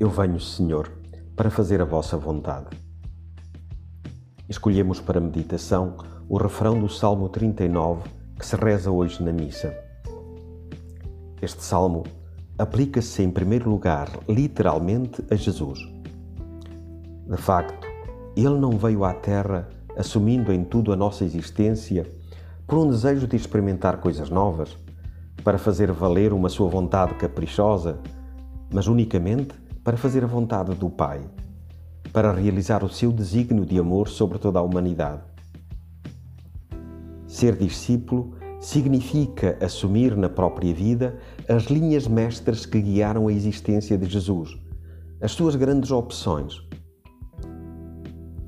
Eu venho, Senhor, para fazer a vossa vontade. Escolhemos para meditação o refrão do Salmo 39 que se reza hoje na missa. Este salmo aplica-se em primeiro lugar, literalmente, a Jesus. De facto, ele não veio à Terra assumindo em tudo a nossa existência por um desejo de experimentar coisas novas, para fazer valer uma sua vontade caprichosa, mas unicamente para fazer a vontade do Pai, para realizar o seu desígnio de amor sobre toda a humanidade. Ser discípulo significa assumir na própria vida as linhas mestras que guiaram a existência de Jesus, as suas grandes opções.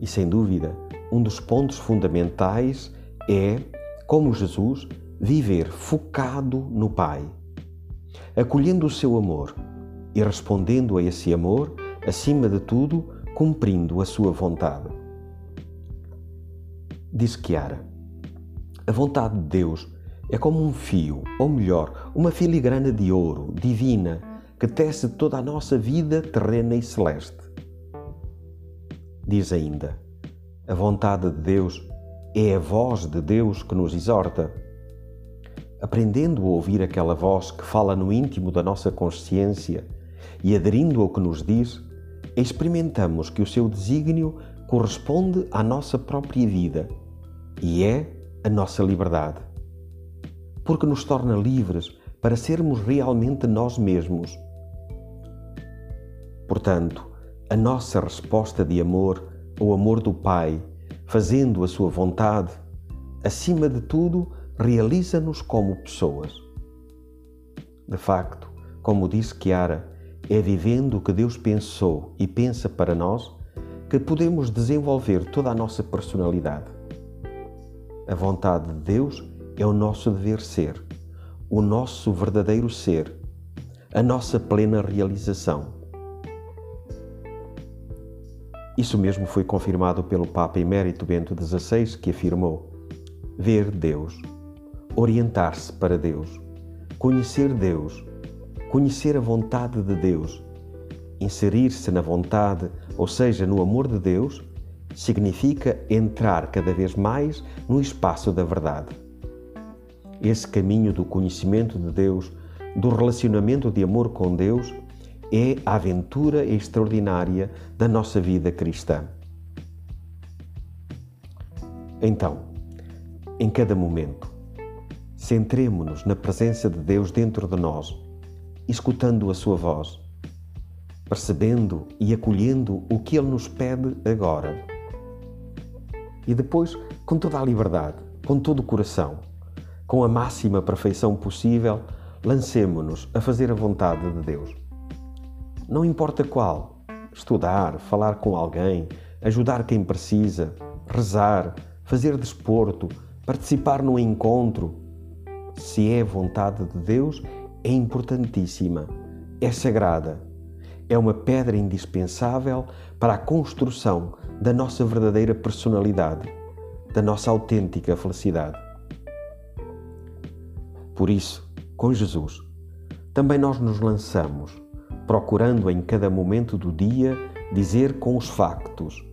E sem dúvida, um dos pontos fundamentais é, como Jesus, viver focado no Pai, acolhendo o seu amor e respondendo a esse amor, acima de tudo, cumprindo a sua vontade. Diz Chiara: A vontade de Deus é como um fio, ou melhor, uma filigrana de ouro divina que tece toda a nossa vida terrena e celeste. Diz ainda: A vontade de Deus é a voz de Deus que nos exorta. Aprendendo a ouvir aquela voz que fala no íntimo da nossa consciência, e aderindo ao que nos diz, experimentamos que o seu desígnio corresponde à nossa própria vida e é a nossa liberdade. Porque nos torna livres para sermos realmente nós mesmos. Portanto, a nossa resposta de amor ao amor do Pai, fazendo a sua vontade, acima de tudo, realiza-nos como pessoas. De facto, como disse Chiara, é vivendo o que Deus pensou e pensa para nós que podemos desenvolver toda a nossa personalidade. A vontade de Deus é o nosso dever ser, o nosso verdadeiro ser, a nossa plena realização. Isso mesmo foi confirmado pelo Papa Emérito Bento XVI, que afirmou: ver Deus, orientar-se para Deus, conhecer Deus conhecer a vontade de Deus, inserir-se na vontade, ou seja, no amor de Deus, significa entrar cada vez mais no espaço da verdade. Esse caminho do conhecimento de Deus, do relacionamento de amor com Deus, é a aventura extraordinária da nossa vida cristã. Então, em cada momento, centremo-nos na presença de Deus dentro de nós escutando a sua voz, percebendo e acolhendo o que Ele nos pede agora. E depois, com toda a liberdade, com todo o coração, com a máxima perfeição possível, lancemo-nos a fazer a vontade de Deus. Não importa qual, estudar, falar com alguém, ajudar quem precisa, rezar, fazer desporto, participar num encontro. Se é vontade de Deus, é importantíssima, é sagrada, é uma pedra indispensável para a construção da nossa verdadeira personalidade, da nossa autêntica felicidade. Por isso, com Jesus, também nós nos lançamos, procurando em cada momento do dia dizer com os factos: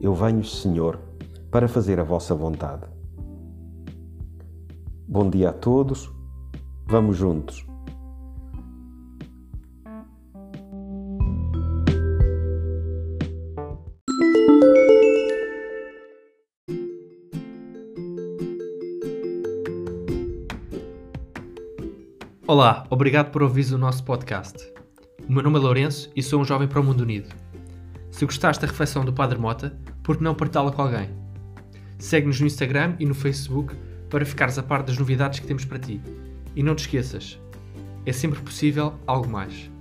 Eu venho, Senhor, para fazer a vossa vontade. Bom dia a todos, vamos juntos Olá, obrigado por ouvir o nosso podcast. O meu nome é Lourenço e sou um jovem para o mundo unido. Se gostaste da reflexão do Padre Mota, por que não partilhá-la com alguém? Segue-nos no Instagram e no Facebook para ficares a par das novidades que temos para ti. E não te esqueças, é sempre possível algo mais.